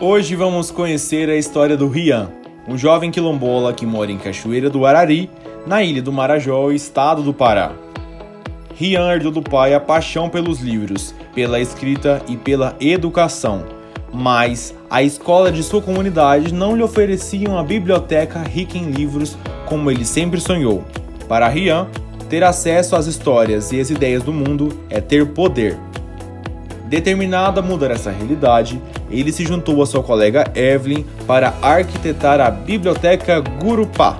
Hoje vamos conhecer a história do Rian, um jovem quilombola que mora em Cachoeira do Arari, na ilha do Marajó, estado do Pará. Rian herdou do pai a paixão pelos livros, pela escrita e pela educação, mas a escola de sua comunidade não lhe oferecia uma biblioteca rica em livros como ele sempre sonhou. Para Rian, ter acesso às histórias e às ideias do mundo é ter poder. Determinado a mudar essa realidade, ele se juntou a sua colega Evelyn para arquitetar a Biblioteca Gurupá.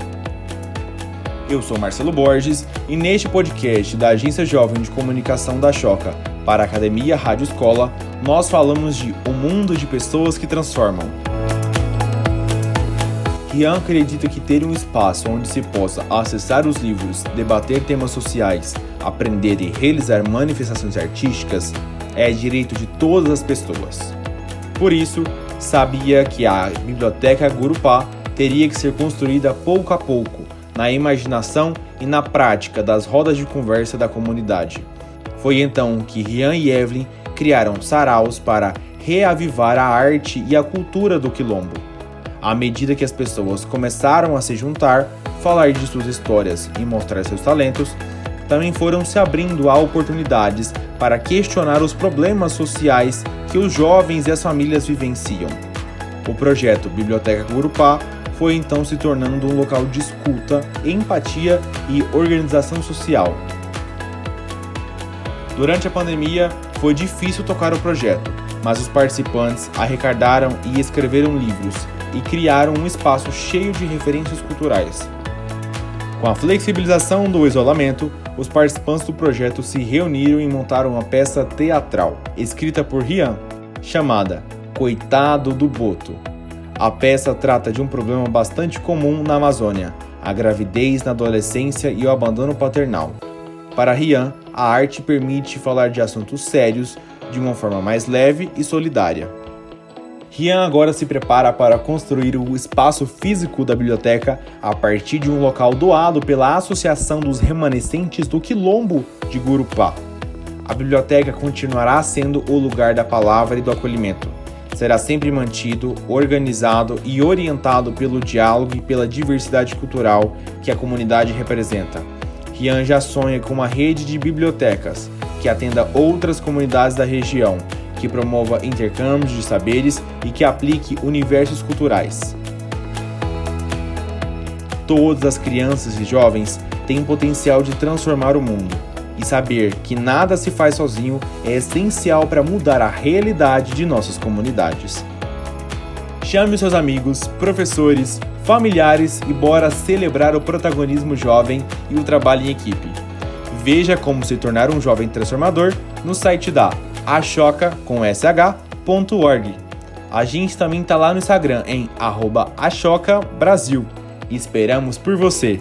Eu sou Marcelo Borges e neste podcast da Agência Jovem de Comunicação da Choca para a Academia Rádio Escola, nós falamos de O Mundo de Pessoas que Transformam. Rian acredita que ter um espaço onde se possa acessar os livros, debater temas sociais, aprender e realizar manifestações artísticas é direito de todas as pessoas. Por isso, sabia que a Biblioteca Gurupá teria que ser construída pouco a pouco, na imaginação e na prática das rodas de conversa da comunidade. Foi então que Rian e Evelyn criaram saraus para reavivar a arte e a cultura do quilombo. À medida que as pessoas começaram a se juntar, falar de suas histórias e mostrar seus talentos, também foram se abrindo a oportunidades para questionar os problemas sociais que os jovens e as famílias vivenciam. O projeto Biblioteca Gurupá foi então se tornando um local de escuta, empatia e organização social. Durante a pandemia, foi difícil tocar o projeto, mas os participantes arrecadaram e escreveram livros e criaram um espaço cheio de referências culturais. Com a flexibilização do isolamento, os participantes do projeto se reuniram e montaram uma peça teatral, escrita por Rian, chamada Coitado do Boto. A peça trata de um problema bastante comum na Amazônia: a gravidez na adolescência e o abandono paternal. Para Rian, a arte permite falar de assuntos sérios de uma forma mais leve e solidária. Rian agora se prepara para construir o espaço físico da biblioteca a partir de um local doado pela Associação dos Remanescentes do Quilombo de Gurupá. A biblioteca continuará sendo o lugar da palavra e do acolhimento. Será sempre mantido, organizado e orientado pelo diálogo e pela diversidade cultural que a comunidade representa. Rian já sonha com uma rede de bibliotecas que atenda outras comunidades da região que promova intercâmbios de saberes e que aplique universos culturais. Todas as crianças e jovens têm potencial de transformar o mundo, e saber que nada se faz sozinho é essencial para mudar a realidade de nossas comunidades. Chame seus amigos, professores, familiares e bora celebrar o protagonismo jovem e o trabalho em equipe. Veja como se tornar um jovem transformador no site da achoca com sh.org. A gente também está lá no Instagram em @achoca_brasil. Esperamos por você.